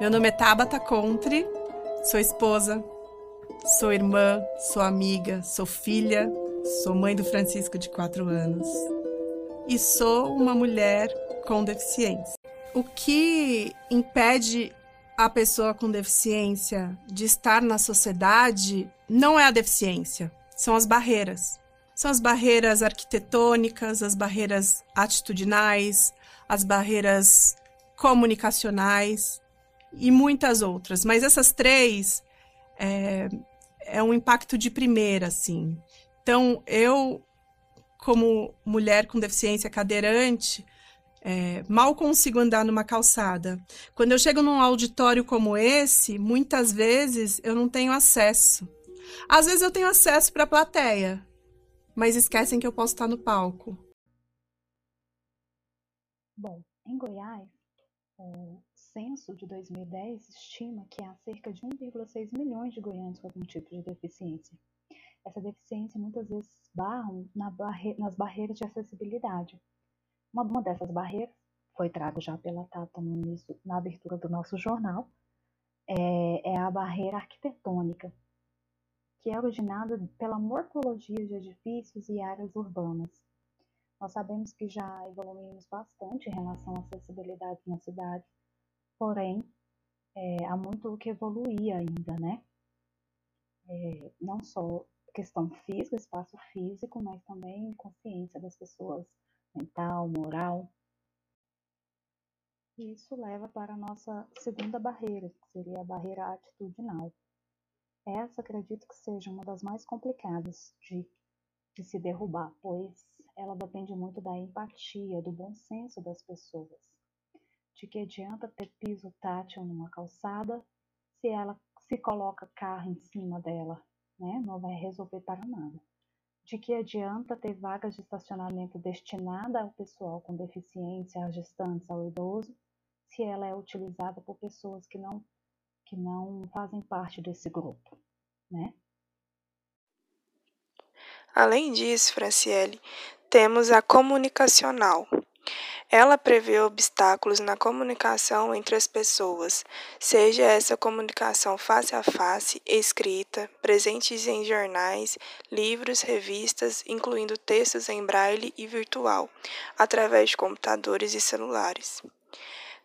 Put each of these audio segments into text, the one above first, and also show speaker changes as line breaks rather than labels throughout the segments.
Meu nome é Tabata Contri, sou esposa, sou irmã, sou amiga, sou filha, sou mãe do Francisco de 4 anos e sou uma mulher com deficiência. O que impede a pessoa com deficiência de estar na sociedade não é a deficiência, são as barreiras. São as barreiras arquitetônicas, as barreiras atitudinais, as barreiras comunicacionais e muitas outras. Mas essas três é, é um impacto de primeira, assim. Então, eu, como mulher com deficiência cadeirante, é, mal consigo andar numa calçada. Quando eu chego num auditório como esse, muitas vezes eu não tenho acesso. Às vezes eu tenho acesso para a plateia, mas esquecem que eu posso estar no palco.
Bom, em Goiás, o censo de 2010 estima que há cerca de 1,6 milhões de goianos com algum tipo de deficiência. Essa deficiência muitas vezes barram na barre nas barreiras de acessibilidade. Uma, uma dessas barreiras foi trago já pela Tata no início, na abertura do nosso jornal, é, é a barreira arquitetônica, que é originada pela morfologia de edifícios e áreas urbanas. Nós sabemos que já evoluímos bastante em relação à acessibilidade na cidade, porém, é, há muito o que evoluir ainda, né? É, não só questão física, espaço físico, mas também consciência das pessoas, mental, moral. E isso leva para a nossa segunda barreira, que seria a barreira atitudinal. Essa acredito que seja uma das mais complicadas de, de se derrubar, pois ela depende muito da empatia, do bom senso das pessoas. De que adianta ter piso tátil numa calçada se ela se coloca carro em cima dela, né? Não vai resolver para nada. De que adianta ter vagas de estacionamento destinada ao pessoal com deficiência, às gestantes, ao idoso, se ela é utilizada por pessoas que não que não fazem parte desse grupo, né?
Além disso, Franciele, temos a comunicacional. Ela prevê obstáculos na comunicação entre as pessoas, seja essa comunicação face a face, escrita, presentes em jornais, livros, revistas, incluindo textos em braille e virtual, através de computadores e celulares.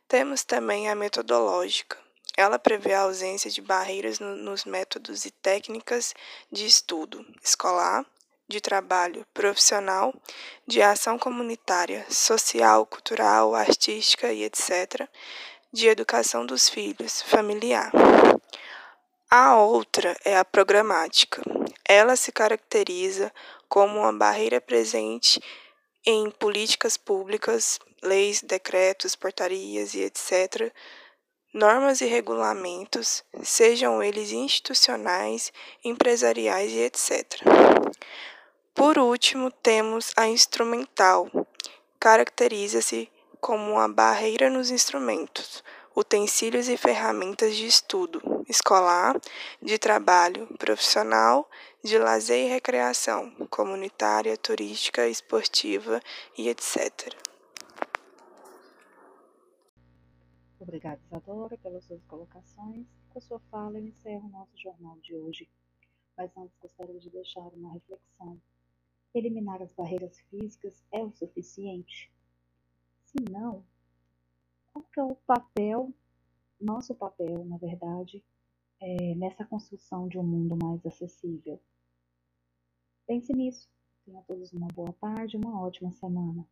Temos também a metodológica. Ela prevê a ausência de barreiras no, nos métodos e técnicas de estudo escolar, de trabalho profissional, de ação comunitária, social, cultural, artística e etc., de educação dos filhos, familiar. A outra é a programática. Ela se caracteriza como uma barreira presente em políticas públicas, leis, decretos, portarias e etc., normas e regulamentos, sejam eles institucionais, empresariais e etc. Por último, temos a instrumental. Caracteriza-se como uma barreira nos instrumentos, utensílios e ferramentas de estudo escolar, de trabalho profissional, de lazer e recreação, comunitária, turística, esportiva e etc.
Obrigada, Isadora, pelas suas colocações. Com a sua fala, eu encerro o nosso jornal de hoje. Mas antes gostaria de deixar uma reflexão. Eliminar as barreiras físicas é o suficiente? Se não, qual que é o papel, nosso papel, na verdade, é, nessa construção de um mundo mais acessível? Pense nisso. Tenha todos uma boa tarde, uma ótima semana.